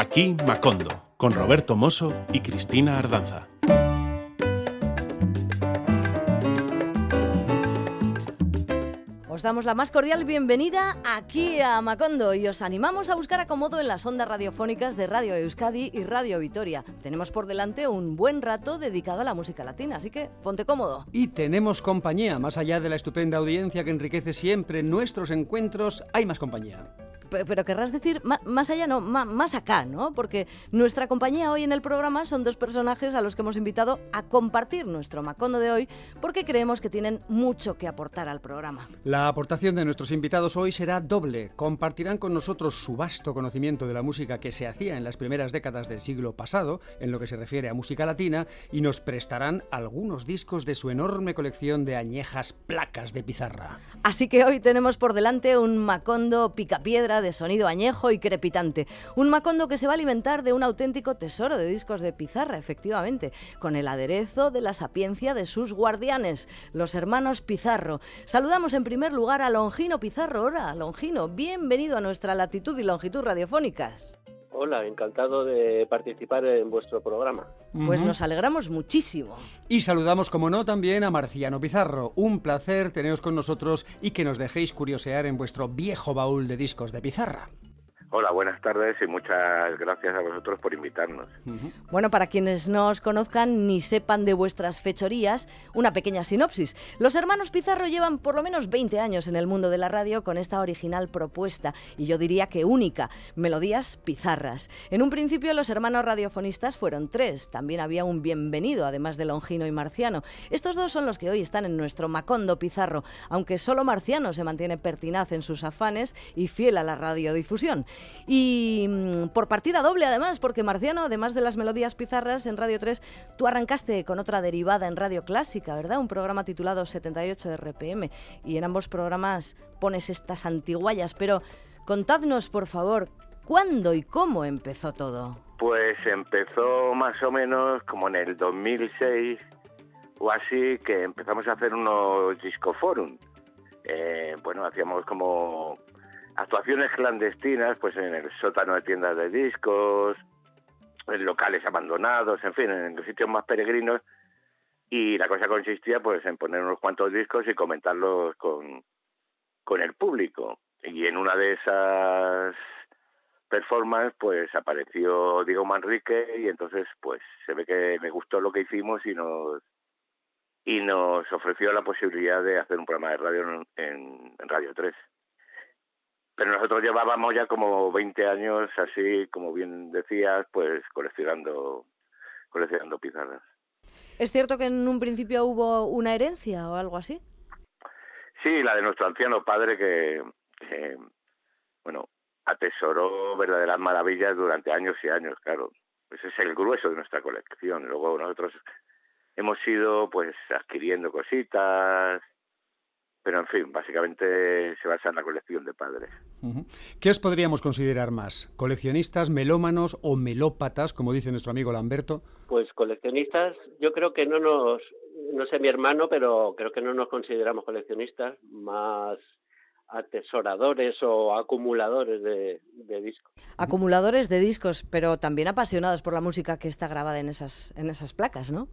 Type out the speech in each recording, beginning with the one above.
Aquí Macondo, con Roberto Mosso y Cristina Ardanza. Os damos la más cordial bienvenida aquí a Macondo y os animamos a buscar acomodo en las ondas radiofónicas de Radio Euskadi y Radio Vitoria. Tenemos por delante un buen rato dedicado a la música latina, así que ponte cómodo. Y tenemos compañía, más allá de la estupenda audiencia que enriquece siempre nuestros encuentros, hay más compañía pero querrás decir más allá, no, más acá, ¿no? Porque nuestra compañía hoy en el programa son dos personajes a los que hemos invitado a compartir nuestro Macondo de hoy porque creemos que tienen mucho que aportar al programa. La aportación de nuestros invitados hoy será doble. Compartirán con nosotros su vasto conocimiento de la música que se hacía en las primeras décadas del siglo pasado, en lo que se refiere a música latina, y nos prestarán algunos discos de su enorme colección de añejas placas de pizarra. Así que hoy tenemos por delante un Macondo picapiedra de sonido añejo y crepitante. Un Macondo que se va a alimentar de un auténtico tesoro de discos de pizarra, efectivamente, con el aderezo de la sapiencia de sus guardianes, los hermanos Pizarro. Saludamos en primer lugar a Longino Pizarro. Hola, Longino, bienvenido a nuestra latitud y longitud radiofónicas. Hola, encantado de participar en vuestro programa. Pues nos alegramos muchísimo. Y saludamos, como no, también a Marciano Pizarro. Un placer teneros con nosotros y que nos dejéis curiosear en vuestro viejo baúl de discos de pizarra. Hola, buenas tardes y muchas gracias a vosotros por invitarnos. Bueno, para quienes no os conozcan ni sepan de vuestras fechorías, una pequeña sinopsis. Los hermanos Pizarro llevan por lo menos 20 años en el mundo de la radio con esta original propuesta, y yo diría que única, melodías pizarras. En un principio los hermanos radiofonistas fueron tres, también había un bienvenido, además de Longino y Marciano. Estos dos son los que hoy están en nuestro Macondo Pizarro, aunque solo Marciano se mantiene pertinaz en sus afanes y fiel a la radiodifusión. Y mm, por partida doble además, porque Marciano, además de las melodías pizarras en Radio 3, tú arrancaste con otra derivada en Radio Clásica, ¿verdad? Un programa titulado 78 RPM. Y en ambos programas pones estas antiguallas, pero contadnos, por favor, ¿cuándo y cómo empezó todo? Pues empezó más o menos como en el 2006 o así, que empezamos a hacer unos discoforum. Eh, bueno, hacíamos como actuaciones clandestinas, pues en el sótano de tiendas de discos, en locales abandonados, en fin, en los sitios más peregrinos. Y la cosa consistía pues en poner unos cuantos discos y comentarlos con, con el público. Y en una de esas performances pues apareció Diego Manrique y entonces pues se ve que me gustó lo que hicimos y nos y nos ofreció la posibilidad de hacer un programa de radio en, en Radio 3. Pero nosotros llevábamos ya como 20 años así, como bien decías, pues coleccionando, coleccionando pizarras. ¿Es cierto que en un principio hubo una herencia o algo así? Sí, la de nuestro anciano padre que, bueno, atesoró verdaderas maravillas durante años y años, claro. Ese es el grueso de nuestra colección. Luego nosotros hemos ido pues adquiriendo cositas, pero en fin, básicamente se basa en la colección de padres. ¿Qué os podríamos considerar más? ¿Coleccionistas, melómanos o melópatas, como dice nuestro amigo Lamberto? Pues coleccionistas, yo creo que no nos, no sé mi hermano, pero creo que no nos consideramos coleccionistas, más atesoradores o acumuladores de, de, discos. Acumuladores de discos, pero también apasionados por la música que está grabada en esas, en esas placas, ¿no?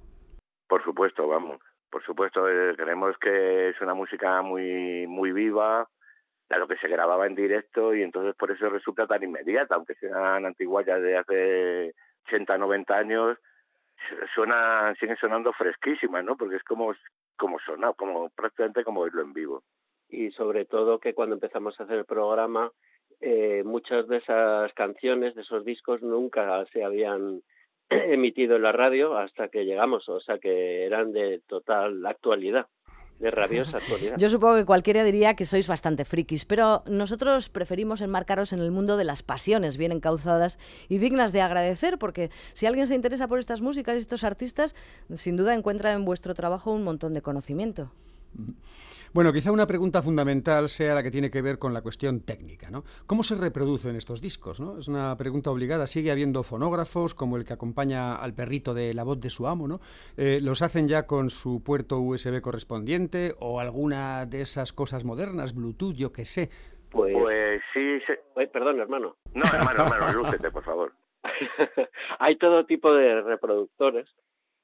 Por supuesto, vamos por supuesto, creemos que es una música muy, muy viva, lo que se grababa en directo y entonces por eso resulta tan inmediata, aunque sean antiguas ya de hace 80, 90 años, suena, siguen sonando fresquísimas, ¿no? Porque es como, como sonar, como prácticamente como oírlo en vivo. Y sobre todo que cuando empezamos a hacer el programa, eh, muchas de esas canciones, de esos discos, nunca se habían emitido en la radio hasta que llegamos, o sea que eran de total actualidad. De rabiosa actualidad. Yo supongo que cualquiera diría que sois bastante frikis, pero nosotros preferimos enmarcaros en el mundo de las pasiones bien encauzadas y dignas de agradecer, porque si alguien se interesa por estas músicas y estos artistas, sin duda encuentra en vuestro trabajo un montón de conocimiento. Bueno, quizá una pregunta fundamental sea la que tiene que ver con la cuestión técnica, ¿no? ¿Cómo se reproducen estos discos, no? Es una pregunta obligada. Sigue habiendo fonógrafos, como el que acompaña al perrito de la voz de su amo, ¿no? Eh, ¿Los hacen ya con su puerto USB correspondiente o alguna de esas cosas modernas, Bluetooth, yo qué sé? Pues, pues sí... perdón, hermano. No, hermano, hermano, lúcete, por favor. hay todo tipo de reproductores.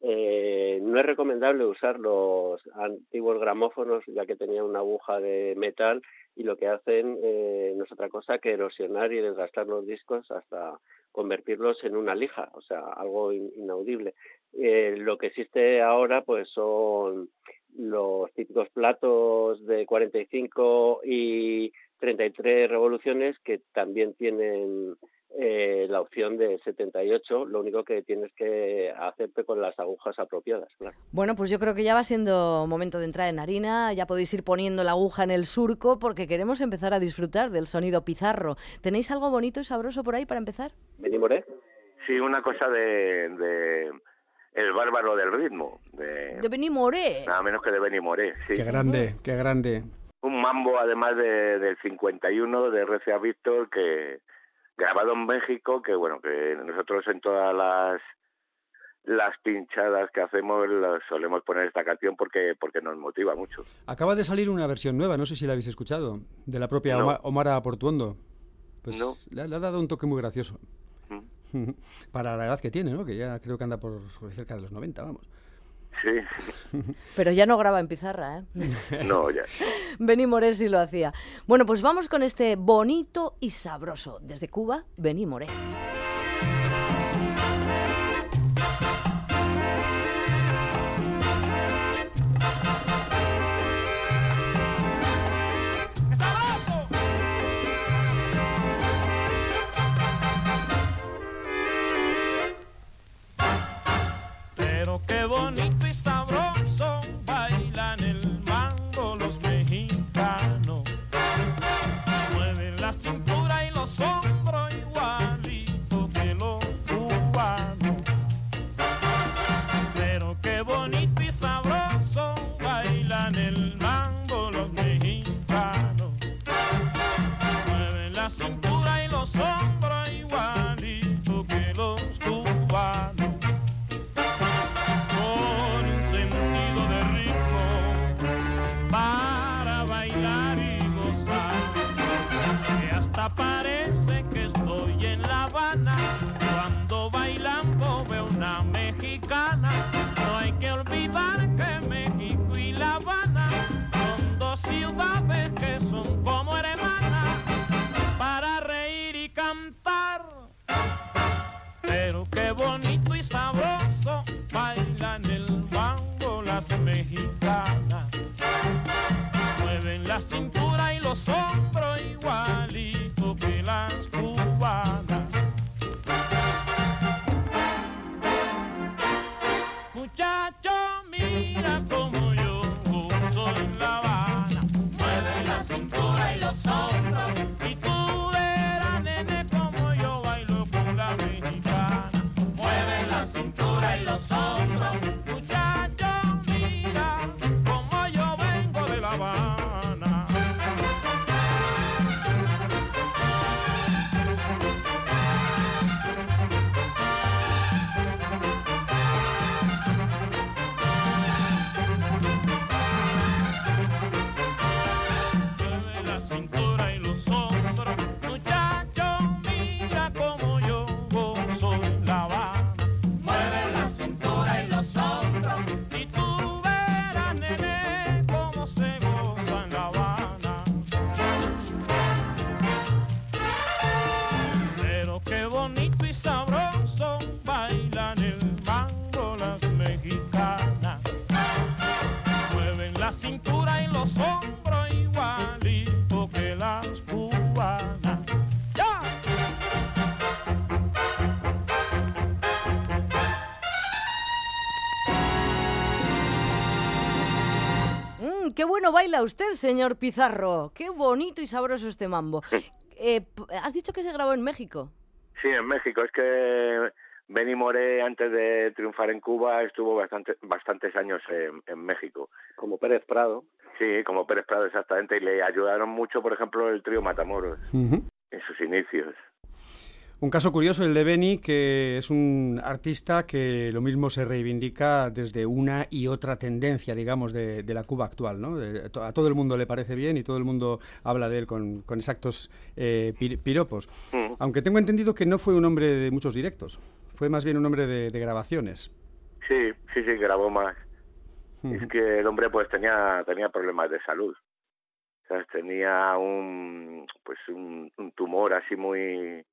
Eh, no es recomendable usar los antiguos gramófonos ya que tenían una aguja de metal y lo que hacen eh, no es otra cosa que erosionar y desgastar los discos hasta convertirlos en una lija, o sea, algo inaudible. Eh, lo que existe ahora pues son los típicos platos de 45 y 33 revoluciones que también tienen eh, la opción de 78, lo único que tienes que hacerte con las agujas apropiadas. Bueno, pues yo creo que ya va siendo momento de entrar en harina, ya podéis ir poniendo la aguja en el surco porque queremos empezar a disfrutar del sonido pizarro. ¿Tenéis algo bonito y sabroso por ahí para empezar? Benimoré. Sí, una cosa de, el bárbaro del ritmo. De, de Benimoré. Nada menos que de Benimoré, sí. Qué grande, qué grande. Un mambo además de, del 51 de RCA Víctor que grabado en México, que bueno, que nosotros en todas las las pinchadas que hacemos solemos poner esta canción porque porque nos motiva mucho. Acaba de salir una versión nueva, no sé si la habéis escuchado, de la propia Omar Portuondo. Pues le, ha dado un toque muy gracioso. Mm. Para la edad que tiene, ¿no? Que ya creo que anda por cerca de los 90, vamos. Sí. Pero ya no graba en pizarra, ¿eh? No, ya. Bení Moré sí lo hacía. Bueno, pues vamos con este bonito y sabroso. Desde Cuba, Bení Moré. Qué bueno baila usted, señor Pizarro. Qué bonito y sabroso este mambo. Eh, ¿Has dicho que se grabó en México? Sí, en México. Es que Benny Moré, antes de triunfar en Cuba, estuvo bastante, bastantes años en, México. Como Pérez Prado. Sí, como Pérez Prado, exactamente. Y le ayudaron mucho, por ejemplo, el trío Matamoros en sus inicios. Un caso curioso el de Beni, que es un artista que lo mismo se reivindica desde una y otra tendencia, digamos, de, la Cuba actual. ¿no? a todo el mundo le parece bien y todo el mundo habla de él con, exactos eh, piropos. Mm. Aunque tengo entendido que no fue un hombre de muchos directos, fue más bien un hombre de, grabaciones. Sí, sí, sí, grabó más. Es que el hombre pues tenía, tenía problemas de salud. O sea, tenía un, pues un tumor así muy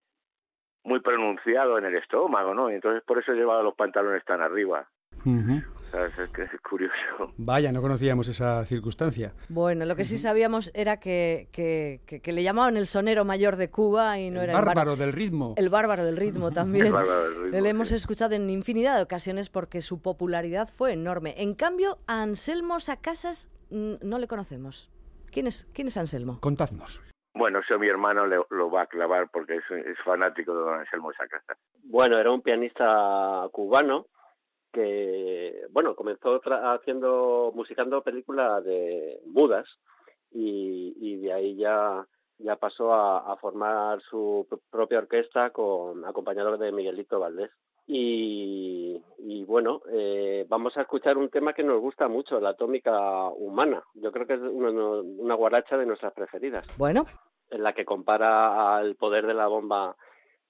muy pronunciado en el estómago, ¿no? Y entonces por eso llevaba los pantalones tan arriba. Es, que es curioso. Vaya, no conocíamos esa circunstancia. Bueno, lo que sí sabíamos era que, que, que, le llamaban el sonero mayor de Cuba y no el era bárbaro del ritmo. El bárbaro del ritmo también. le hemos escuchado en infinidad de ocasiones porque su popularidad fue enorme. En cambio, a Anselmo Sacasas no le conocemos. ¿Quién es, quién es Anselmo? Contadnos. Bueno, eso mi hermano lo va a clavar porque es, fanático de Don Anselmo Sacasa. Bueno, era un pianista cubano que, bueno, comenzó haciendo, musicando películas de mudas y, de ahí ya, ya pasó a, formar su propia orquesta con acompañado de Miguelito Valdés. Y, bueno, eh, vamos a escuchar un tema que nos gusta mucho, la atómica humana. Yo creo que es una, una guaracha de nuestras preferidas. Bueno, en la que compara al poder de la bomba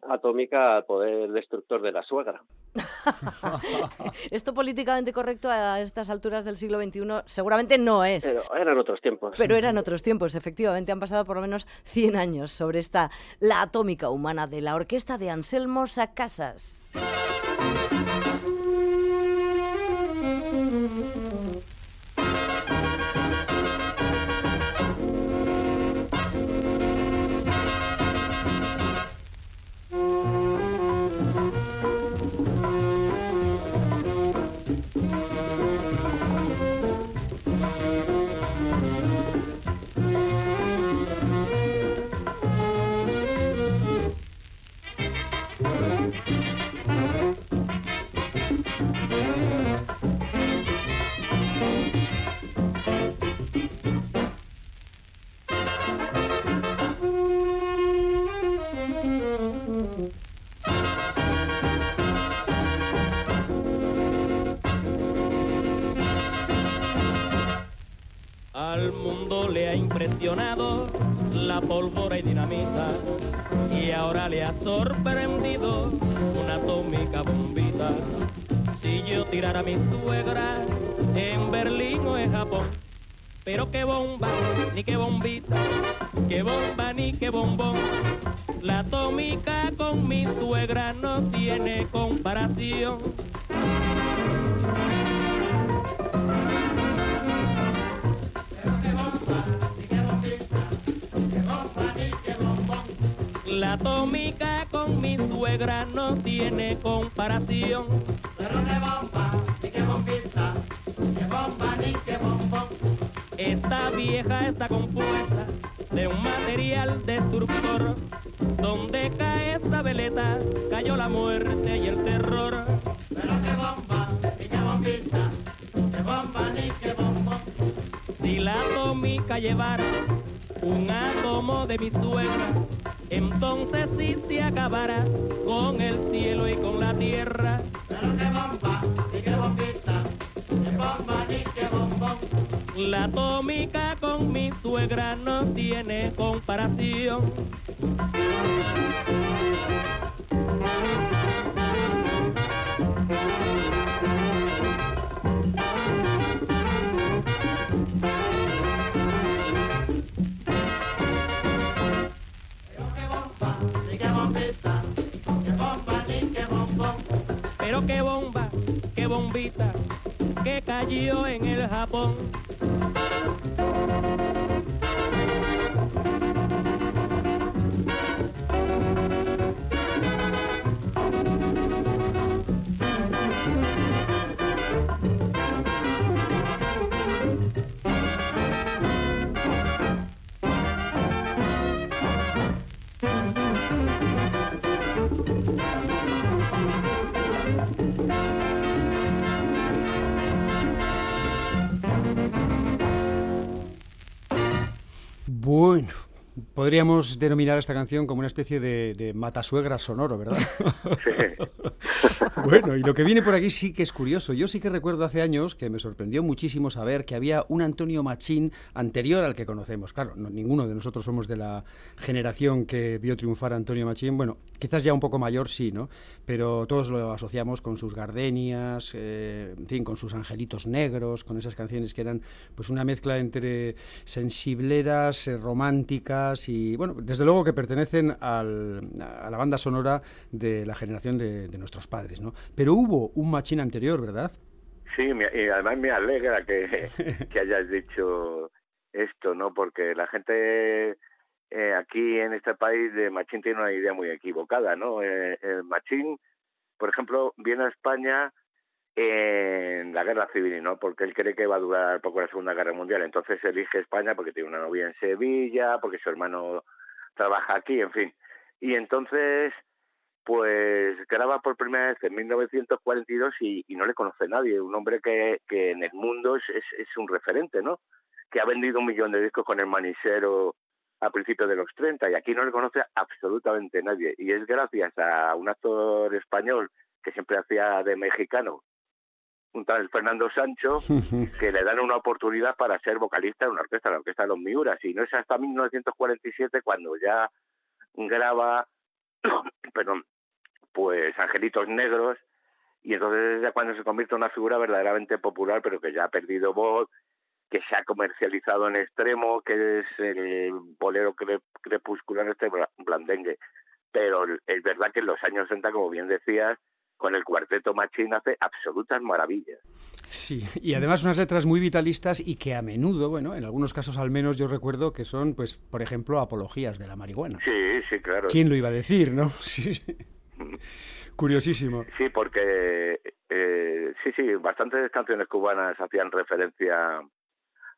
atómica al poder destructor de la suegra. Esto políticamente correcto a estas alturas del siglo XXI seguramente no es. Pero eran otros tiempos. Pero eran otros tiempos, efectivamente. Han pasado por lo menos 100 años sobre esta La Atómica Humana de la orquesta de Anselmo Sacasas. La pólvora y dinamita y ahora le ha sorprendido una atómica bombita. Si yo tirara a mi suegra en Berlín o en Japón, pero qué bomba, ni qué bombita, qué bomba ni qué bombón. La atómica con mi suegra no tiene comparación. La atómica con mi suegra no tiene comparación. Pero qué bomba, ni qué bombita, qué bomba ni qué bombón. Esta vieja está compuesta de un material destructor. Donde cae esta veleta, cayó la muerte y el terror. Pero qué bomba, ni qué bombita, qué bomba ni qué bombón. Si la atómica llevara un átomo de mi suegra, entonces sí se acabará con el cielo y con la tierra. Pero qué bomba, ni qué bombita, qué bomba ni qué bombón. La atómica con mi suegra no tiene comparación. Que cayó en el Japón. Podríamos denominar esta canción como una especie de, de matasuegra sonoro, ¿verdad? Bueno, y lo que viene por aquí sí que es curioso. Yo sí que recuerdo hace años que me sorprendió muchísimo saber que había un Antonio Machín anterior al que conocemos. Claro, ninguno de nosotros somos de la generación que vio triunfar a Antonio Machín. Bueno, quizás ya un poco mayor sí, ¿no? Pero todos lo asociamos con sus gardenias, eh, en fin, con sus angelitos negros, con esas canciones que eran pues una mezcla entre sensibleras, eh, románticas y, bueno, desde luego que pertenecen al, a la banda sonora de la generación de, de nuestros padres, ¿no? Pero hubo un Machín anterior, ¿verdad? Sí, y además me alegra que, que hayas dicho esto, ¿no? Porque la gente eh, aquí en este país de Machín tiene una idea muy equivocada, ¿no? Eh, el Machín, por ejemplo, viene a España en la guerra civil, ¿no? Porque él cree que va a durar poco la Segunda Guerra Mundial. Entonces elige España porque tiene una novia en Sevilla, porque su hermano trabaja aquí, en fin. Y entonces pues graba por primera vez en 1942 y, y no le conoce nadie, un hombre que, que en el mundo es, es, es, un referente, ¿no? Que ha vendido un millón de discos con el manisero a principios de los 30 y aquí no le conoce absolutamente nadie. Y es gracias a un actor español que siempre hacía de mexicano, un tal Fernando Sancho, que le dan una oportunidad para ser vocalista de una orquesta, la orquesta de los Miuras. Y no es hasta 1947 cuando ya graba, perdón, pues Angelitos Negros, y entonces es ya cuando se convierte en una figura verdaderamente popular, pero que ya ha perdido voz, que se ha comercializado en extremo, que es el bolero crepuscular este blandengue. Pero es verdad que en los años 60, como bien decías, con el cuarteto Machín hace absolutas maravillas. Sí, y además unas letras muy vitalistas y que a menudo, bueno, en algunos casos al menos yo recuerdo que son, pues, por ejemplo, apologías de la marihuana. Sí, sí, claro. ¿Quién lo iba a decir, no? Sí. Curiosísimo. Sí, porque eh, sí, sí, bastantes canciones cubanas hacían referencia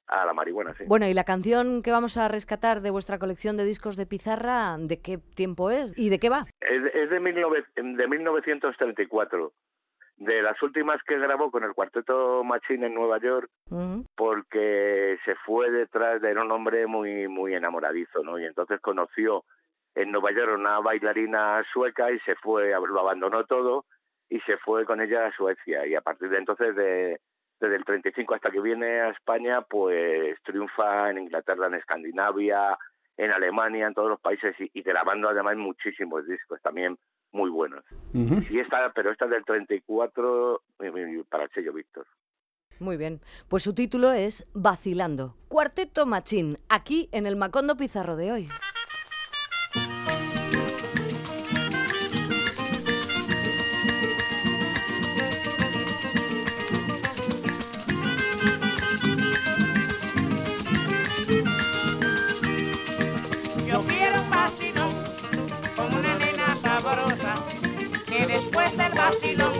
a la marihuana, sí. Bueno, y la canción que vamos a rescatar de vuestra colección de discos de pizarra, ¿de qué tiempo es y de qué va? Es, es de, 19, de 1934 de las últimas que grabó con el cuarteto Machine en Nueva York, uh -huh. porque se fue detrás de un hombre muy muy enamoradizo, ¿no? Y entonces conoció en Nueva York una bailarina sueca y se fue, lo abandonó todo y se fue con ella a Suecia. Y a partir de entonces, de, desde el 35 hasta que viene a España, pues triunfa en Inglaterra, en Escandinavia, en Alemania, en todos los países y, y grabando además muchísimos discos también muy buenos. Uh -huh. Y esta, pero esta del 34 para el sello Víctor. Muy bien, pues su título es Vacilando, Cuarteto Machín, aquí en el Macondo Pizarro de hoy. Vacilón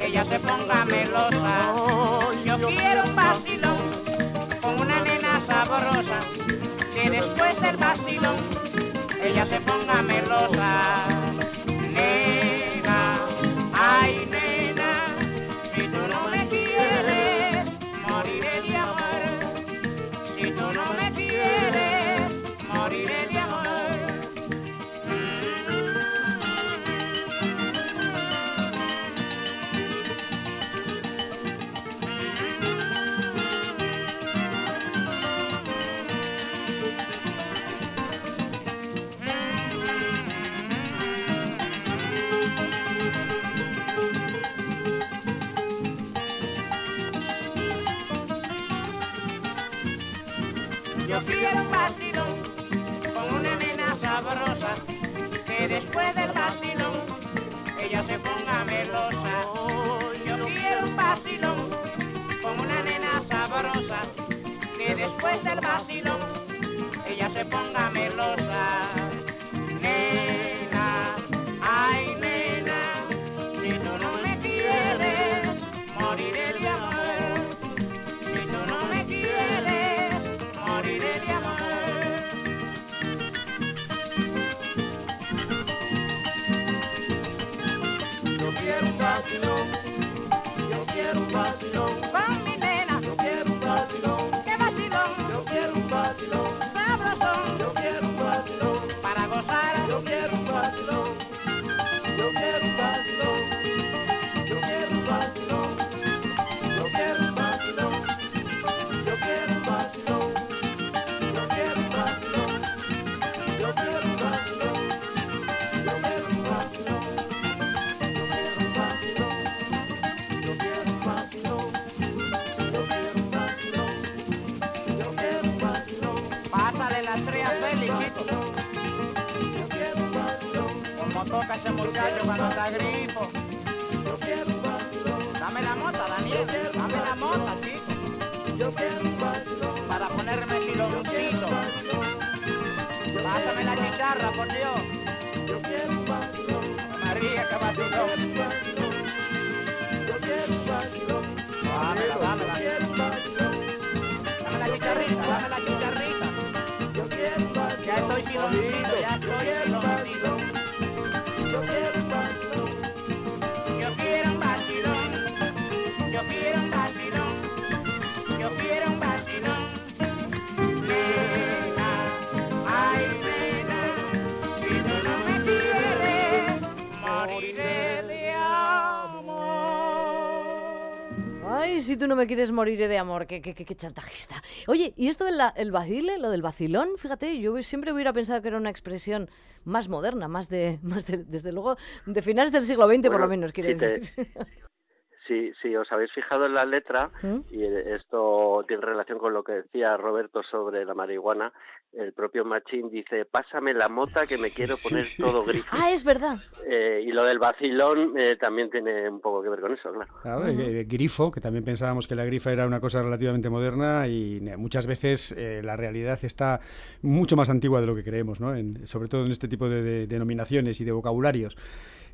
ella se ponga melosa. Yo quiero un vacilón con una nena sabrosa que después del vacilón ella se ponga melosa. Después del Como toca ese muchacho cuando está grifo. Dame la mota, Daniel, dame la mota, chico. Para ponerme siloncito. Pásame la chicharra, por Dios. María, que vacilón. Dámela, dámela. Dame la chicharrita, dame la chicharrita. Ya estoy siloncito, ya estoy siloncito. Yo si tú no me quieres moriré de amor, qué, qué, qué, qué chantajista. Oye, y esto del el vacile, lo del vacilón, fíjate, yo siempre hubiera pensado que era una expresión más moderna, más de, más de, desde luego, de finales del siglo XX por lo menos, quiero si te- decir. Si, si os habéis fijado en la letra, ¿Mm? y esto tiene relación con lo que decía Roberto sobre la marihuana, el propio Machín dice, pásame la mota que me Sí, quiero sí, poner sí. todo grifo. Ah, es verdad. Eh, y lo del vacilón eh, también tiene un poco que ver con eso, claro. Claro, eh, eh, grifo, que también pensábamos que la grifa era una cosa relativamente moderna y muchas veces eh, la realidad está mucho más antigua de lo que creemos, ¿no? En- sobre todo en este tipo de, de denominaciones y de vocabularios.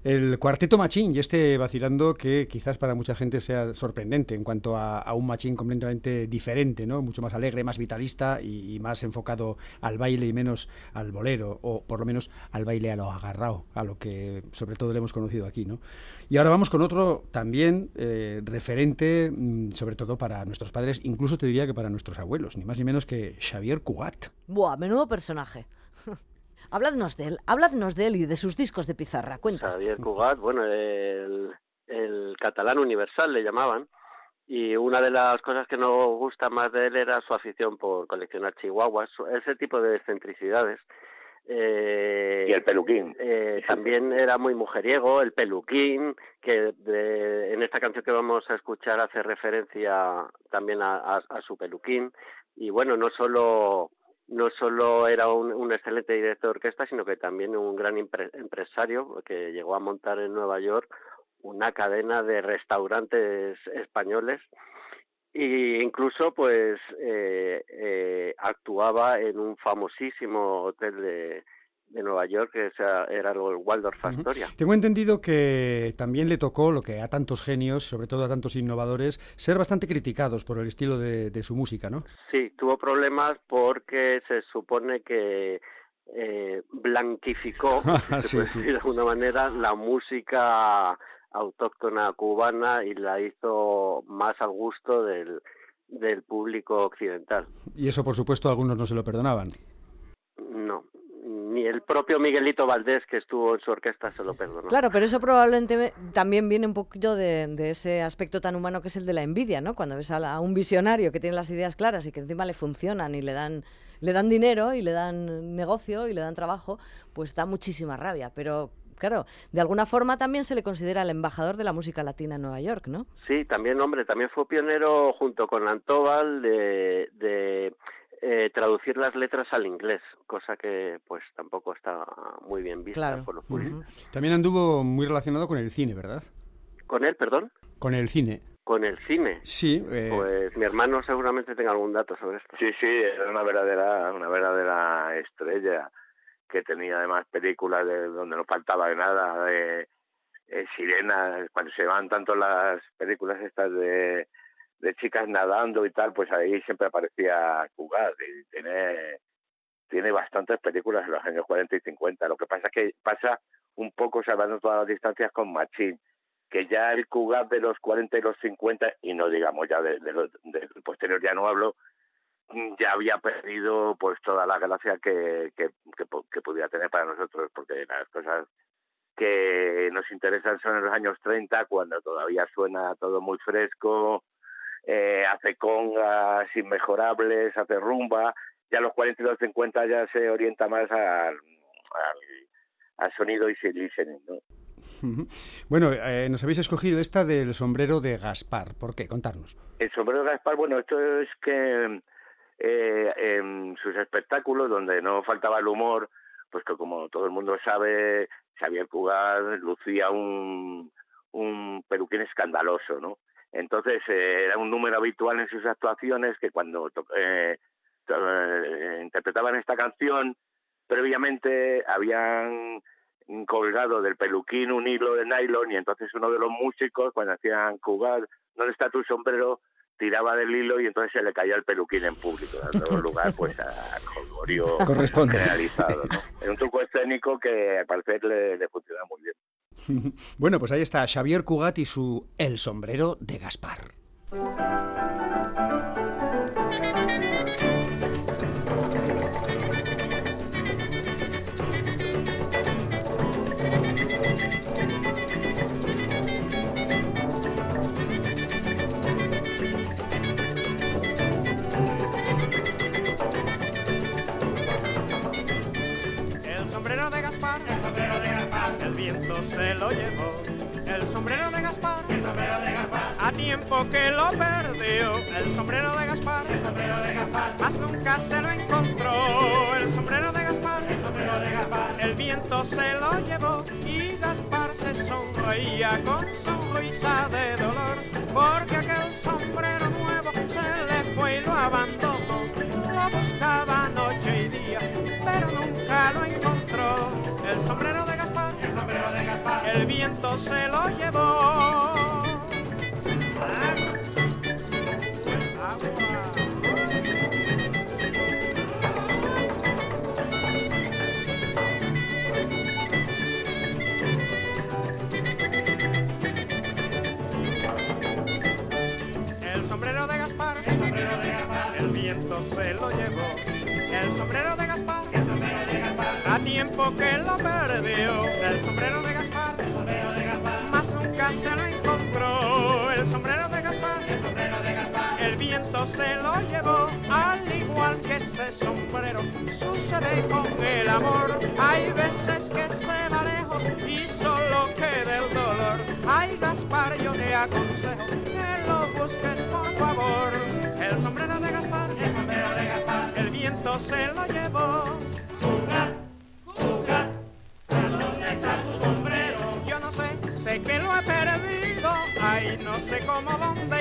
El cuarteto machín y este vacilando que quizás para mucha gente sea sorprendente en cuanto a, a un machín completamente diferente, ¿no? Mucho más alegre, más vitalista y, y más enfocado al baile y menos al bolero, o por lo menos al baile a lo agarrado, a lo que sobre todo le hemos conocido aquí, ¿no? Y ahora vamos con otro también eh, referente, mm, sobre todo para nuestros padres, incluso te diría que para nuestros abuelos, ni más ni menos que Xavier Cugat. Buah, menudo personaje. habladnos de él, habladnos de él y de sus discos de pizarra, cuenta. Xavier Cugat, bueno, el, el catalán universal le llamaban, y una de las cosas que nos gusta más de él era su afición por coleccionar chihuahuas, ese tipo de excentricidades. Eh, Y el peluquín. eh, también era muy mujeriego, el peluquín, que de- en esta canción que vamos a escuchar hace referencia también a, a- a su peluquín. Y bueno, no solo no solo era un, un excelente director de orquesta, sino que también un gran impre- empresario que llegó a montar en Nueva York una cadena de restaurantes españoles e incluso pues eh, eh, actuaba en un famosísimo hotel de, de Nueva York que era el Waldorf Astoria. Tengo entendido que también le tocó lo que a tantos genios, sobre todo a tantos innovadores, ser bastante criticados por el estilo de, de su música, ¿no? Sí, tuvo problemas porque se supone que eh, blanquificó, se sí. de alguna manera, la música autóctona cubana y la hizo más al gusto del, del público occidental. Y eso, por supuesto, algunos no se lo perdonaban. No, ni el propio Miguelito Valdés, que estuvo en su orquesta, se lo perdonó. Claro, pero eso probablemente también viene un poquito de, de ese aspecto tan humano que es el de la envidia, ¿no? Cuando ves a, la- a un visionario que tiene las ideas claras y que encima le funcionan y le dan, le dan dinero y le dan negocio y le dan trabajo, pues da muchísima rabia. Pero claro, de alguna forma también se le considera el embajador de la música latina en Nueva York, ¿no? Sí, también, hombre, también fue pionero junto con Antóbal de, de eh, traducir las letras al inglés, cosa que pues tampoco está muy bien vista Claro. por los puristas. También anduvo muy relacionado con el cine, ¿verdad? Con él, perdón, Con el cine. con el cine. Sí, eh, Pues mi hermano seguramente tenga algún dato sobre esto. Sí, sí, era una verdadera, una verdadera estrella que tenía además películas de donde no faltaba de nada, de eh, sirenas, cuando se van tanto las películas estas de, de chicas nadando y tal, pues ahí siempre aparecía Cugat y tiene, tiene bastantes películas en los años 40 y 50. Lo que pasa es que pasa un poco salvando todas las distancias con Machín, que ya el Cugat de los 40 y los 50, y no digamos ya de, de los- del posterior, ya no hablo, ya había perdido pues toda la gracia que, que, que, pudiera tener para nosotros, porque las cosas que nos interesan son en los años 30, cuando todavía suena todo muy fresco, eh, hace congas inmejorables, hace rumba, ya los 40 y los 50 ya se orienta más al, al, al sonido y listening, ¿no? bueno, eh, nos habéis escogido esta del sombrero de Gaspar. ¿Por qué? Contarnos. El sombrero de Gaspar, bueno, esto es que eh, en sus espectáculos, donde no faltaba el humor, pues que como todo el mundo sabe, Xavier Cugat lucía un, un peluquín escandaloso, ¿no? Entonces eh, era un número habitual en sus actuaciones que cuando eh, eh, interpretaban esta canción, previamente habían colgado del peluquín un hilo de nylon y entonces uno de los músicos cuando hacían Cugat, ¿dónde está tu sombrero? Tiraba del hilo y entonces se le caía el peluquín en público, dando lugar pues a colgorio generalizado. ¿no? Es un truco escénico que al parecer le, le funciona muy bien. bueno, pues ahí está Xavier Cugat y su El sombrero de Gaspar. Que lo perdió. El sombrero de Gaspar, el sombrero de Gaspar, más nunca se lo encontró. El sombrero de Gaspar, el sombrero de Gaspar, el viento se lo llevó y Gaspar se sonreía con sonrisa de dolor porque aquel sombrero nuevo se le fue y lo abandonó. Lo buscaba noche y día, pero nunca lo encontró. El sombrero de Gaspar, el sombrero de Gaspar, el viento se lo llevó. Se lo llevó. El sombrero de Gaspar, el sombrero de Gaspar, a tiempo que lo perdió. El sombrero de Gaspar, el sombrero de Gaspar, más nunca se lo encontró. El sombrero de Gaspar, el sombrero de Gaspar, el viento se lo llevó. Al igual que ese sombrero, sucede con el amor. Hay veces que se va lejos y solo queda el dolor. Ay, Gaspar, yo te aconsejo que lo busques por favor. El sombrero de Gaspar, viento se lo llevó. Jugar, jugar, ¿a dónde está tu sombrero? Yo no sé, sé que lo he perdido. Ay, no sé cómo, dónde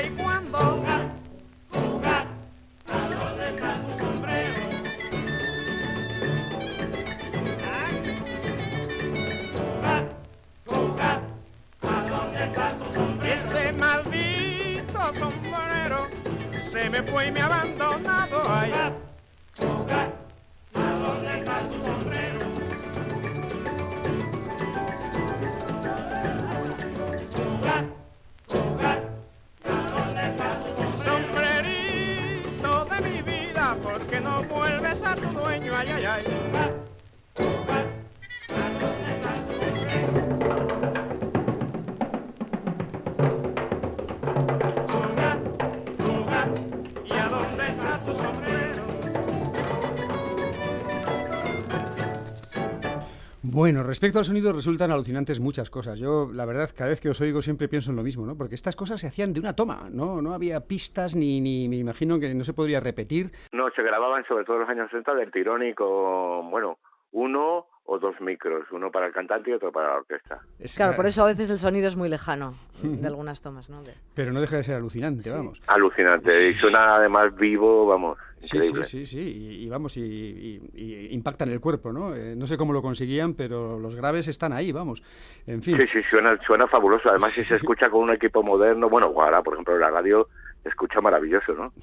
Bueno, respecto al sonido resultan alucinantes muchas cosas. Yo, la verdad, cada vez que os oigo siempre pienso en lo mismo, ¿no? Porque estas cosas se hacían de una toma, ¿no? No había pistas ni, ni me imagino que no se podría repetir. No, se grababan sobre todo en los años 60 del tirón y con, bueno, uno o dos micros, uno para el cantante y otro para la orquesta. Es- Claro, por eso a veces el sonido es muy lejano de algunas tomas, ¿no? De- Pero no deja de ser alucinante, vamos. Alucinante, y suena además vivo, vamos, increíble. sí, sí, sí, y, y vamos, y, y- y impactan el cuerpo, ¿no? Eh, no sé cómo lo conseguían, pero los graves están ahí, vamos. En fin. Sí, sí, suena, suena fabuloso. Además, si se escucha con un equipo moderno, bueno, ahora, por ejemplo, la radio se escucha maravilloso, ¿no?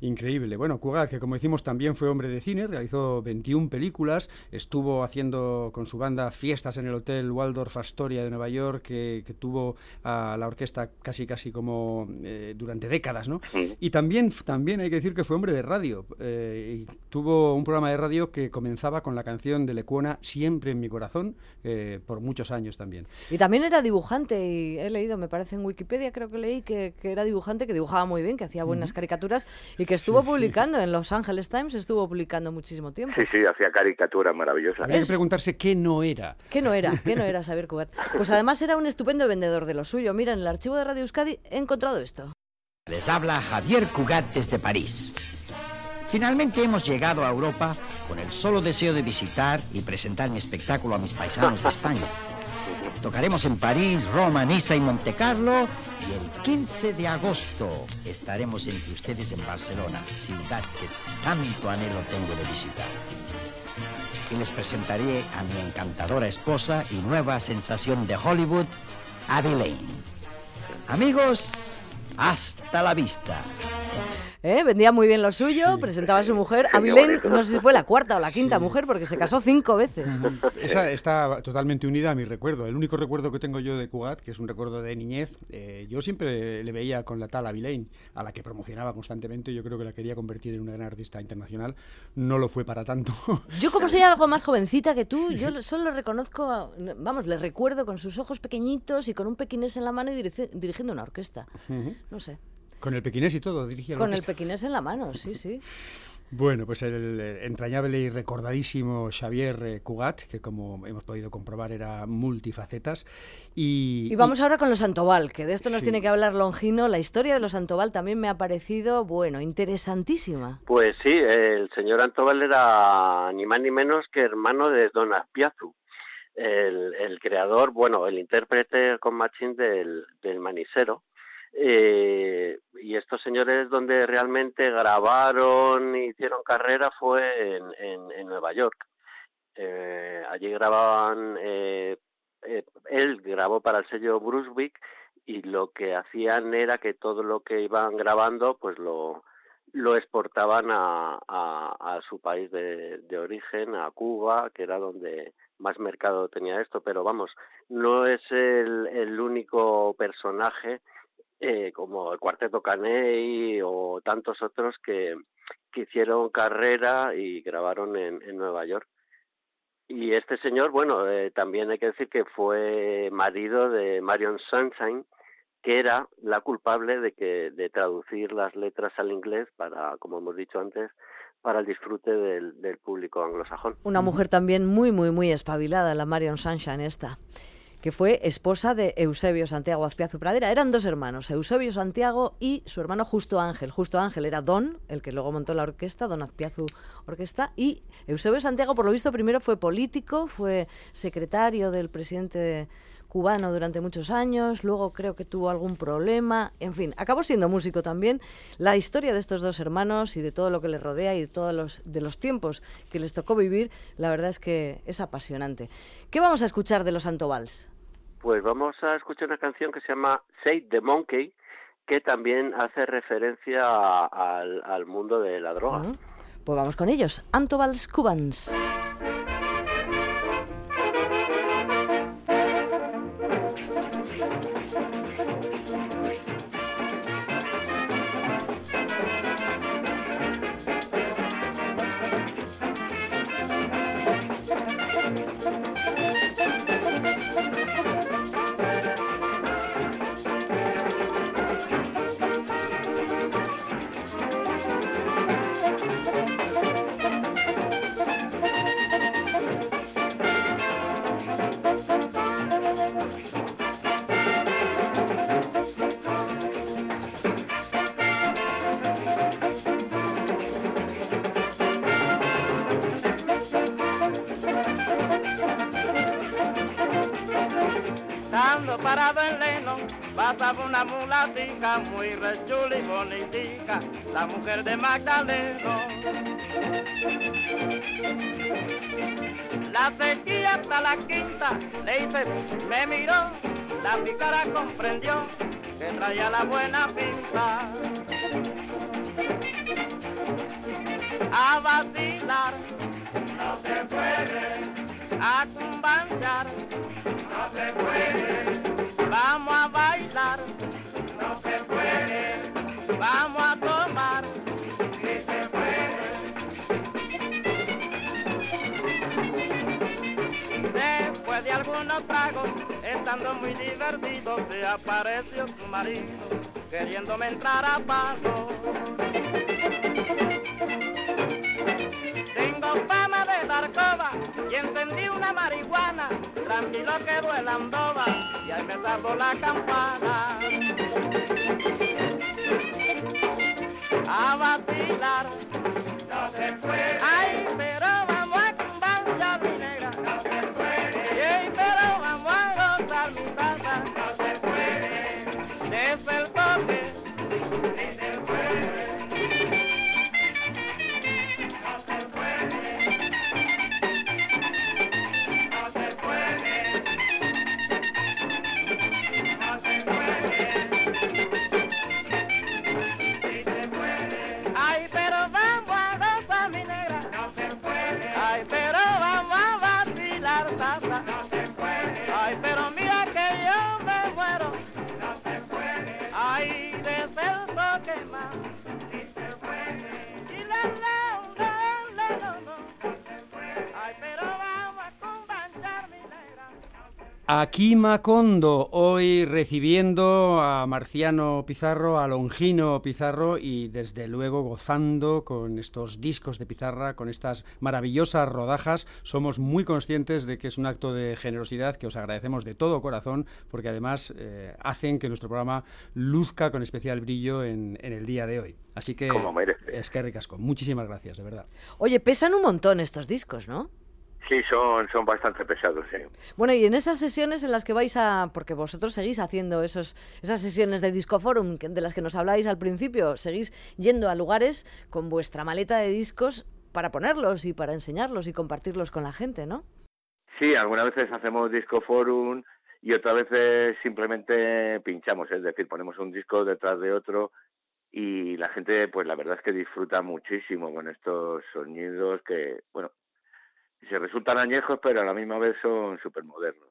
Increíble. Bueno, Cugat, que como decimos también fue hombre de cine, realizó 21 películas, estuvo haciendo con su banda fiestas en el Hotel Waldorf Astoria de Nueva York, que, que tuvo a la orquesta casi casi como eh, durante décadas, ¿no? Y también, también hay que decir que fue hombre de radio. eh, y tuvo un programa de radio que comenzaba con la canción de Lecuona, Siempre en mi corazón, eh, por muchos años también. Y también era dibujante, y he leído, me parece en Wikipedia, creo que leí que, que era dibujante, que dibujaba muy bien, que hacía buenas caricaturas y que estuvo Sí, sí. publicando en Los Angeles Times, estuvo publicando muchísimo tiempo. Sí, sí, hacía caricaturas maravillosas. Habría que Es- preguntarse qué no era. ¿Qué no era? ¿Qué no era Xavier Cugat? Pues además era un estupendo vendedor de lo suyo. Mira, en el archivo de Radio Euskadi he encontrado esto. Les habla Javier Cugat desde París. Finalmente hemos llegado a Europa con el solo deseo de visitar y presentar mi espectáculo a mis paisanos de España. Tocaremos en París, Roma, Niza y Montecarlo y el 15 de agosto estaremos entre ustedes en Barcelona, ciudad que tanto anhelo tengo de visitar. Y les presentaré a mi encantadora esposa y nueva sensación de Hollywood, Abby. Amigos, hasta la vista. ¿Eh? Vendía muy bien lo suyo, Sí. presentaba a su mujer. Bonito. no sé si fue la cuarta o la quinta Sí. mujer, porque se casó cinco veces. Esa está totalmente unida a mi recuerdo. El único recuerdo que tengo yo de Cugat, que es un recuerdo de niñez, eh, yo siempre le veía con la tal Avilene, a la que promocionaba constantemente. Yo creo que la quería convertir en una gran artista internacional. No lo fue para tanto. Yo como soy algo más jovencita que tú, yo solo reconozco, vamos, le recuerdo con sus ojos pequeñitos y con un pequinés en la mano y dirige- dirigiendo una orquesta. No sé. con el pequinés y todo, dirigía Con el pequinés en la mano, sí, sí. Bueno, pues el entrañable y recordadísimo Xavier eh, Cugat, que como hemos podido comprobar era multifacetas. Y, Y vamos ahora con los Santoval, que de esto nos Sí. tiene que hablar Longino. La historia de los Santoval también me ha parecido, bueno, interesantísima. Pues sí, el señor Antobal era ni más ni menos que hermano de Don Azpiazu, el, el creador, bueno, el intérprete con machín del, del manisero. Eh, y estos señores donde realmente grabaron y hicieron carrera fue en, en- en Nueva York. Eh, allí grababan, eh, eh, él grabó para el sello Brunswick y lo que hacían era que todo lo que iban grabando pues lo, lo exportaban a, a, su país de, de origen, a Cuba, que era donde más mercado tenía esto, pero vamos, no es el, el único personaje eh, como el Cuarteto Caney o tantos otros que, que hicieron carrera y grabaron en, Nueva York. Y este señor, bueno, eh, también hay que decir que fue marido de Marion Sunshine, que era la culpable de que de traducir las letras al inglés para, como hemos dicho antes, para el disfrute del, del público anglosajón. Una mujer también muy, muy, muy espabilada, la Marion Sunshine esta, que fue esposa de Eusebio Santiago Azpiazu Pradera. Eran dos hermanos, Eusebio Santiago y su hermano Justo Ángel. Justo Ángel era Don, el que luego montó la orquesta, Don Azpiazu Orquesta, y Eusebio Santiago, por lo visto, primero fue político, fue secretario del presidente cubano durante muchos años, luego creo que tuvo algún problema, en fin, acabó siendo músico también. La historia de estos dos hermanos y de todo lo que les rodea y de todos los, de los tiempos que les tocó vivir, la verdad es que es apasionante. ¿Qué vamos a escuchar de los Santovals? Pues vamos a escuchar una canción que se llama Save the Monkey, que también hace referencia al, al mundo de la droga. Pues vamos con ellos, Antovals Cubans. Mujer de Magdaleno. La seguí hasta la quinta, le hice, me miró, la pícara comprendió que traía la buena pinta. A vacilar, no se puede, a cumbanchar, no se puede. Vamos a bailar. No se puede. Vamos a tomar. Se. Después de algunos tragos, estando muy divertido, se apareció su marido, queriéndome entrar a paso. Tengo fama de dar coba y encendí una marihuana. Tranquilo quedó el andoba y ahí me salvó la campana. A vacilar, barcaza. Aquí Macondo, hoy recibiendo a Marciano Pizarro, a Longino Pizarro y desde luego gozando con estos discos de pizarra, con estas maravillosas rodajas. Somos muy conscientes de que es un acto de generosidad que os agradecemos de todo corazón porque además eh, hacen que nuestro programa luzca con especial brillo en, en el día de hoy. Así que es que ricasco. Muchísimas gracias, de verdad. Oye, pesan un montón estos discos, ¿no? Sí, son, son bastante pesados, sí. Bueno, y en esas sesiones en las que vais a, porque vosotros seguís haciendo esos, esas sesiones de Discoforum de las que nos habláis al principio, seguís yendo a lugares con vuestra maleta de discos para ponerlos y para enseñarlos y compartirlos con la gente, ¿no? Sí, algunas veces hacemos disco forum y otras veces simplemente pinchamos, es decir, ponemos un disco detrás de otro y la gente, pues la verdad es que disfruta muchísimo con estos sonidos que, bueno, se resultan añejos, pero a la misma vez son súper modernos.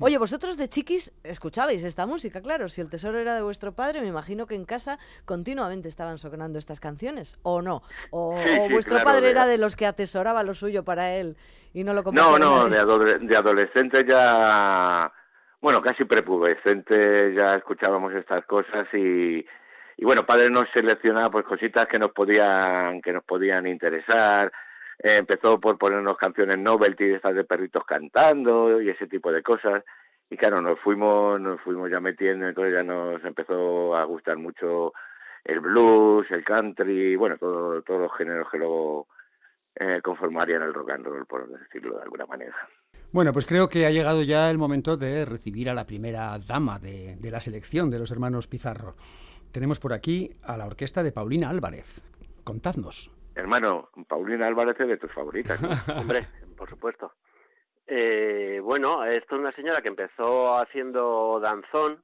Oye, vosotros de chiquis escuchabais esta música, claro. Si el tesoro era de vuestro padre, me imagino que en casa continuamente estaban sonando estas canciones, ¿o no? O, Sí, o sí, vuestro claro, padre de- era de los que atesoraba lo suyo para él y no lo compartía No, no, de, adole- de adolescente ya, bueno, casi prepubescente ya escuchábamos estas cosas y, y bueno, padre nos seleccionaba pues cositas que nos podían, que nos podían interesar. Eh, empezó por ponernos canciones novelty, de estas de perritos cantando y ese tipo de cosas. Y claro, nos fuimos, nos fuimos ya metiendo, entonces ya nos empezó a gustar mucho el blues, el country, bueno, todo, todos los géneros que luego eh, conformarían el rock and roll, por decirlo de alguna manera. Bueno, pues creo que ha llegado ya el momento de recibir a la primera dama de, de la selección de los hermanos Pizarro. Tenemos por aquí a la orquesta de Paulina Álvarez. Contadnos. Hermano, Paulina Álvarez es de tus favoritas. ¿no? Hombre, por supuesto. Eh, bueno, esto es una señora que empezó haciendo danzón,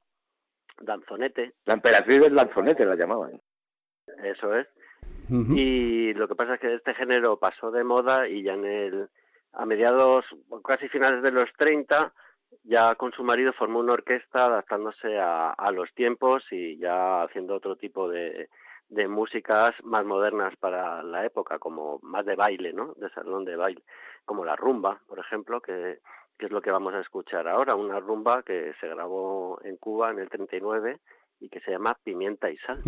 danzonete, La emperatriz del lanzonete la llamaban. eso es. Y lo que pasa es que este género pasó de moda y ya en el a mediados, casi finales de los 30, ya con su marido formó una orquesta adaptándose a, a los tiempos y ya haciendo otro tipo de, de músicas más modernas para la época, como más de baile, ¿no? De salón de baile, como la rumba, por ejemplo, que, que es lo que vamos a escuchar ahora, una rumba que se grabó en Cuba en el 39 y que se llama Pimienta y Sal.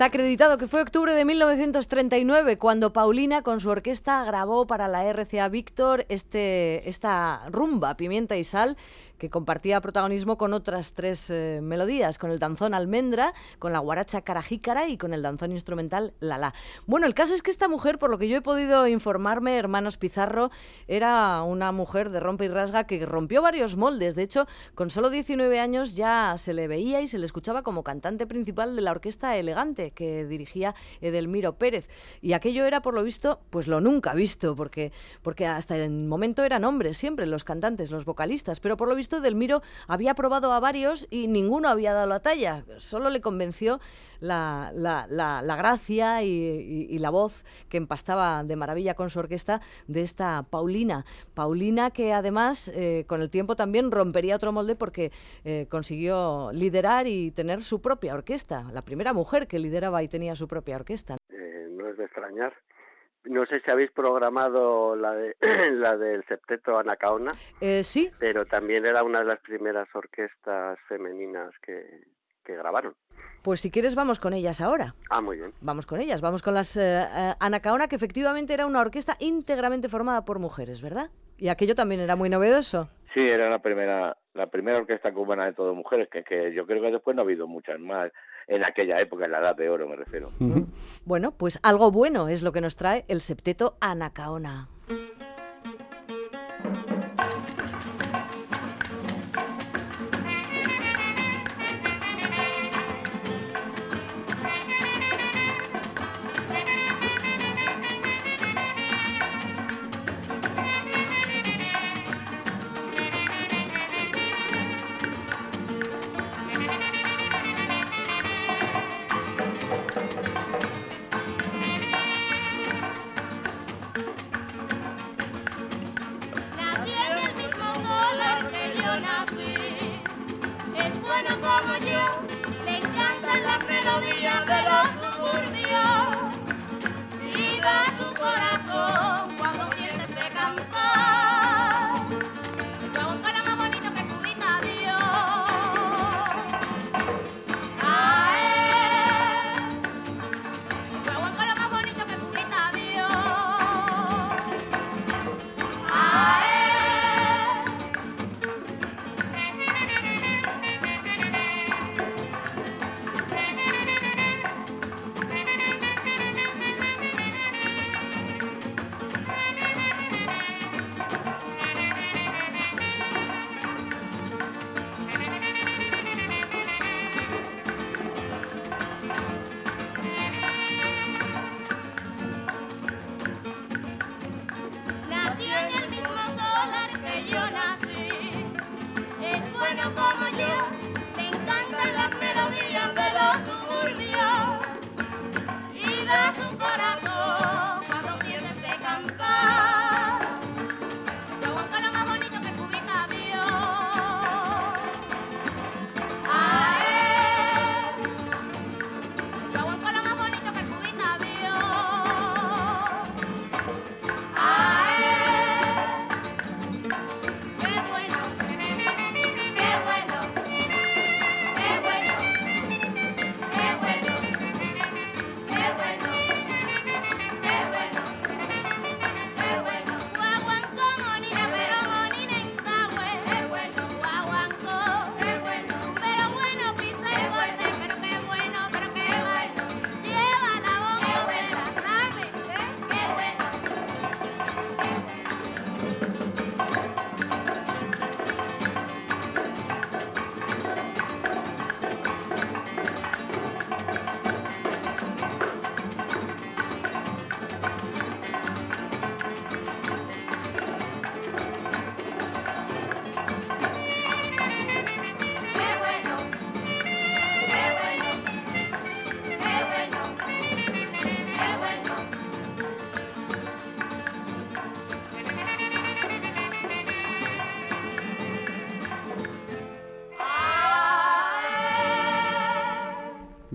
Está acreditado que fue octubre de 1939 cuando Paulina con su orquesta grabó para la RCA Víctor este, esta rumba, Pimienta y Sal, que compartía protagonismo con otras tres eh, melodías, con el danzón Almendra, con la guaracha Carajícara y con el danzón instrumental Lala. Bueno, el caso es que esta mujer, por lo que yo he podido informarme, hermanos Pizarro, era una mujer de rompe y rasga que rompió varios moldes. De hecho, con solo 19 años ya se le veía y se le escuchaba como cantante principal de la orquesta Elegante que dirigía Edelmiro Pérez. Y aquello era, por lo visto, pues lo nunca visto, porque, porque hasta el momento eran hombres siempre los cantantes, los vocalistas, pero por lo visto Edelmiro había probado a varios y ninguno había dado la talla. Solo le convenció la, la- la- la gracia y, la voz que empastaba de maravilla con su orquesta de esta Paulina. Paulina que además eh, con el tiempo también rompería otro molde porque eh, consiguió liderar y tener su propia orquesta. La primera mujer que lideraba y tenía su propia orquesta. Eh, no es de extrañar. No sé si habéis programado la, de, la del septeto Anacaona, Eh, sí, pero también era una de las primeras orquestas femeninas que, que grabaron. pues si quieres vamos con ellas ahora. Ah, muy bien. Vamos con ellas, vamos con las eh, eh, Anacaona, que efectivamente era una orquesta íntegramente formada por mujeres, ¿verdad? Y aquello también era muy novedoso. Sí, era la primera, la primera orquesta cubana de todo mujeres, que, que yo creo que después no ha habido muchas más en aquella época, en la edad de oro me refiero. Bueno, pues algo bueno es lo que nos trae el septeto Anacaona.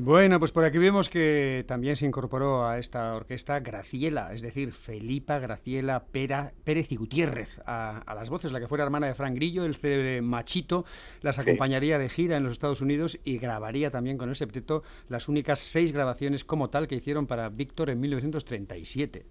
Bueno, pues por aquí vemos que también se incorporó a esta orquesta Graciela, es decir, Felipa Graciela Pera- Pérez y Gutiérrez a, a las voces, la que fuera hermana de Fran Grillo, el célebre Machito, las acompañaría de gira en los Estados Unidos y grabaría también con el septeto las únicas seis grabaciones como tal que hicieron para Víctor en 1937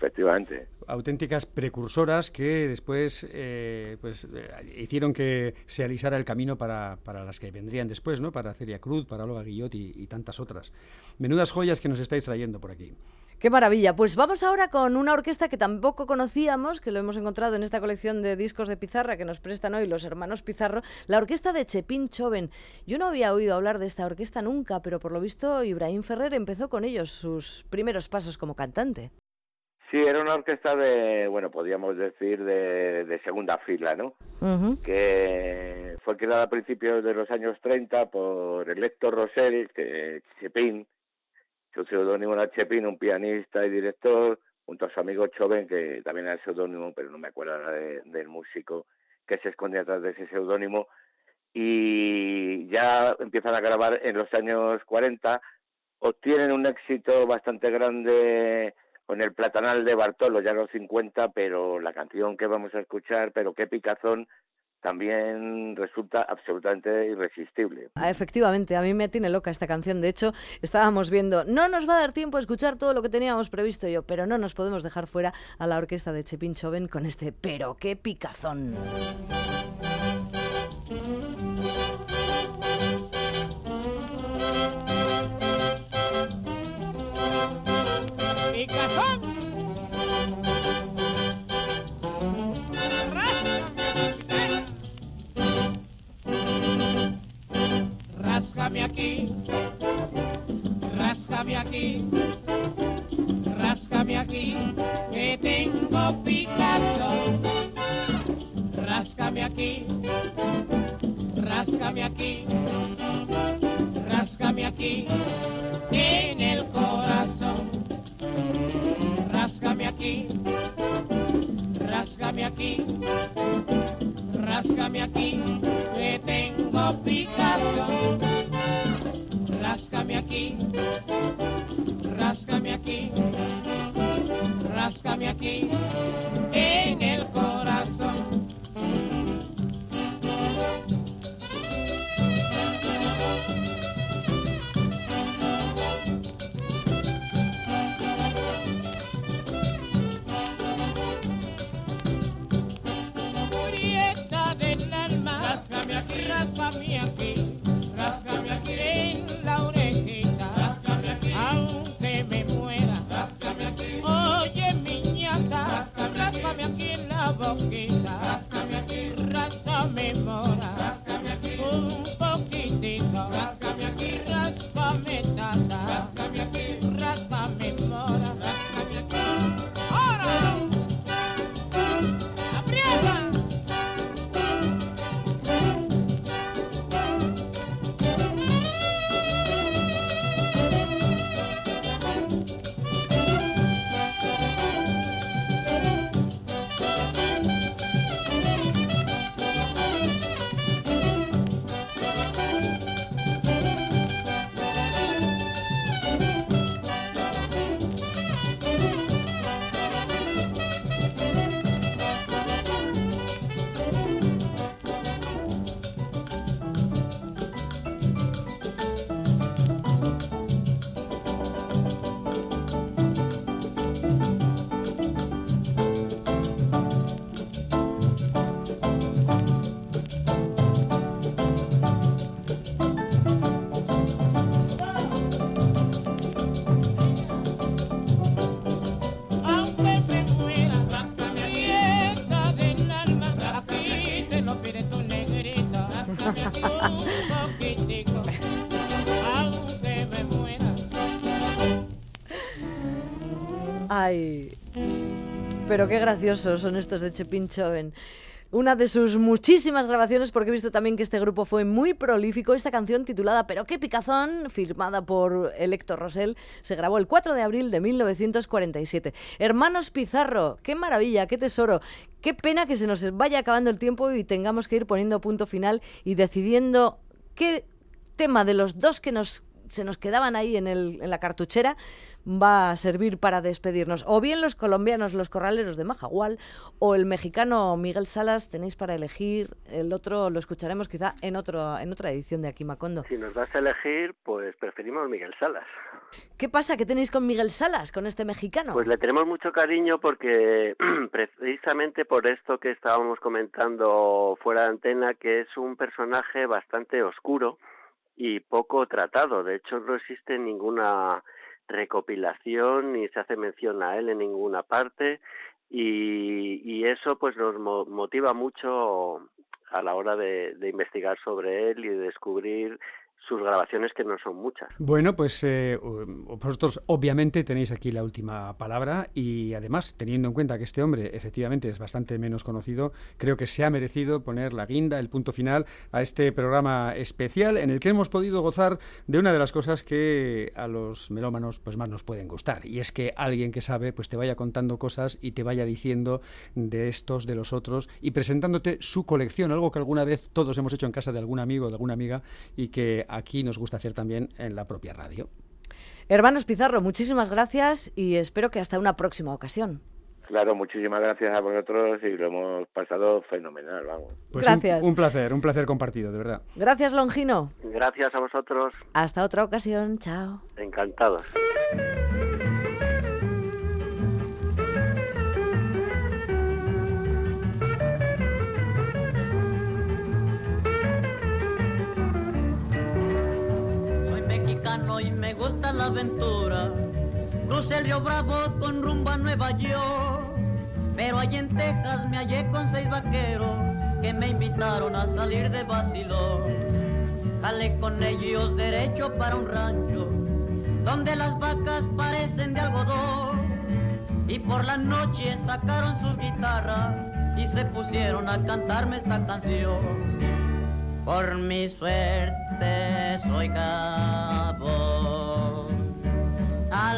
Efectivamente. auténticas precursoras que después eh, pues eh, hicieron que se alisara el camino para, para las que vendrían después, ¿no? Para Celia Cruz, para Olga Guillot y, y tantas otras. Menudas joyas que nos estáis trayendo por aquí. Qué maravilla. Pues vamos ahora con una orquesta que tampoco conocíamos, que lo hemos encontrado en esta colección de discos de pizarra que nos prestan hoy los hermanos Pizarro, la orquesta de Chepín Choven. Yo no había oído hablar de esta orquesta nunca, pero por lo visto Ibrahim Ferrer empezó con ellos sus primeros pasos como cantante. Sí, era una orquesta de, bueno, podríamos decir de, de segunda fila, ¿no? Que fue creada a principios de los años 30 por el Héctor Rosell, que Chepín, su seudónimo era Chepín, un pianista y director, junto a su amigo Choven, que también era seudónimo, pero no me acuerdo ahora de- del músico que se escondía atrás de ese seudónimo. Y ya empiezan a grabar en los años 40, obtienen un éxito bastante grande con el Platanal de Bartolo, ya los 50, pero la canción que vamos a escuchar, pero qué picazón, también resulta absolutamente irresistible. Ah, Efectivamente, a mí me tiene loca esta canción. De hecho, estábamos viendo, no nos va a dar tiempo a escuchar todo lo que teníamos previsto yo, pero no nos podemos dejar fuera a la orquesta de Chepín Choven con este Pero qué. Picazón. Ráscame aquí, ráscame aquí, ráscame aquí, Pero qué graciosos son estos de Chepín Choven. Una de sus muchísimas grabaciones, porque he visto también que este grupo fue muy prolífico. Esta canción titulada Pero qué picazón, firmada por el Héctor Rosell, se grabó el 4 de abril de 1947. Hermanos Pizarro, qué maravilla, qué tesoro. Qué pena que se nos vaya acabando el tiempo y tengamos que ir poniendo punto final y decidiendo qué tema de los dos que nos se nos quedaban ahí en, el, en la cartuchera, va a servir para despedirnos. O bien los colombianos, los corraleros de Majagual, o el mexicano Miguel Salas, tenéis para elegir. El otro lo escucharemos quizá en, otro, en otra edición de Aquí Macondo. Si nos vas a elegir, pues preferimos Miguel Salas. ¿Qué pasa? ¿Qué tenéis con Miguel Salas, con este mexicano? Pues le tenemos mucho cariño porque precisamente por esto que estábamos comentando fuera de antena, que es un personaje bastante oscuro y poco tratado. De hecho, no existe ninguna recopilación ni se hace mención a él en ninguna parte y, eso pues nos mo- motiva mucho a la hora de investigar sobre él y de descubrir sus grabaciones que no son muchas. Bueno, pues eh, vosotros obviamente tenéis aquí la última palabra y además, teniendo en cuenta que este hombre efectivamente es bastante menos conocido, creo que se ha merecido poner la guinda, el punto final a este programa especial en el que hemos podido gozar de una de las cosas que a los melómanos pues más nos pueden gustar y es que alguien que sabe pues te vaya contando cosas y te vaya diciendo de estos, de los otros y presentándote su colección, algo que alguna vez todos hemos hecho en casa de algún amigo de alguna amiga y que aquí nos gusta hacer también en la propia radio. Hermanos Pizarro, muchísimas gracias y espero que hasta una próxima ocasión. Claro, muchísimas gracias a vosotros y lo hemos pasado fenomenal, vamos. Pues un- Gracias. Un, placer, un placer compartido, de verdad. Gracias, Longino. Gracias a vosotros, Hasta otra ocasión. Chao. encantados. Y me gusta la aventura. Crucé el río Bravo con rumbo a Nueva York. Pero allí en Texas me hallé con seis vaqueros que me invitaron a salir de vacilón. Jalé con ellos derecho para un rancho donde las vacas parecen de algodón. Y por la noche sacaron sus guitarras y se pusieron a cantarme esta canción. Por mi suerte soy cabo. A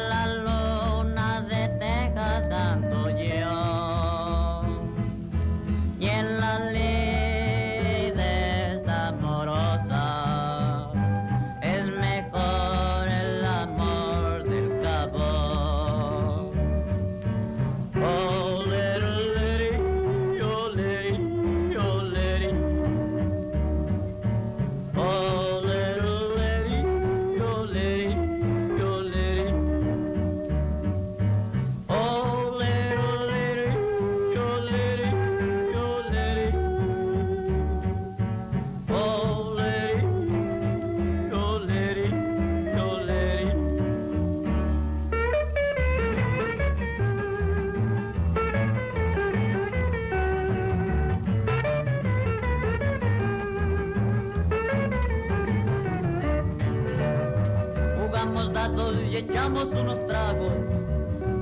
echamos unos tragos.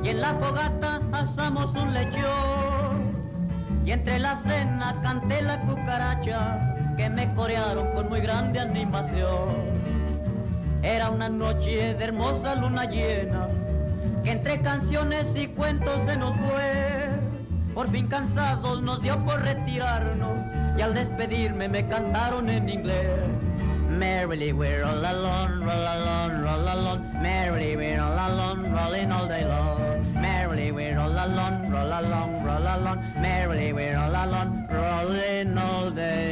Y en la fogata asamos un lechón. Y entre la cena canté la cucaracha que me corearon con muy grande animación. Era una noche de hermosa luna llena que entre canciones y cuentos se nos fue. Por fin cansados nos dio por retirarnos y al despedirme me cantaron en inglés. Merrily we're all alone, roll alone, roll alone. Merrily we're all alone, rolling all day long. Merrily we're all alone, roll along, roll along. Merrily we're all alone, rolling all day.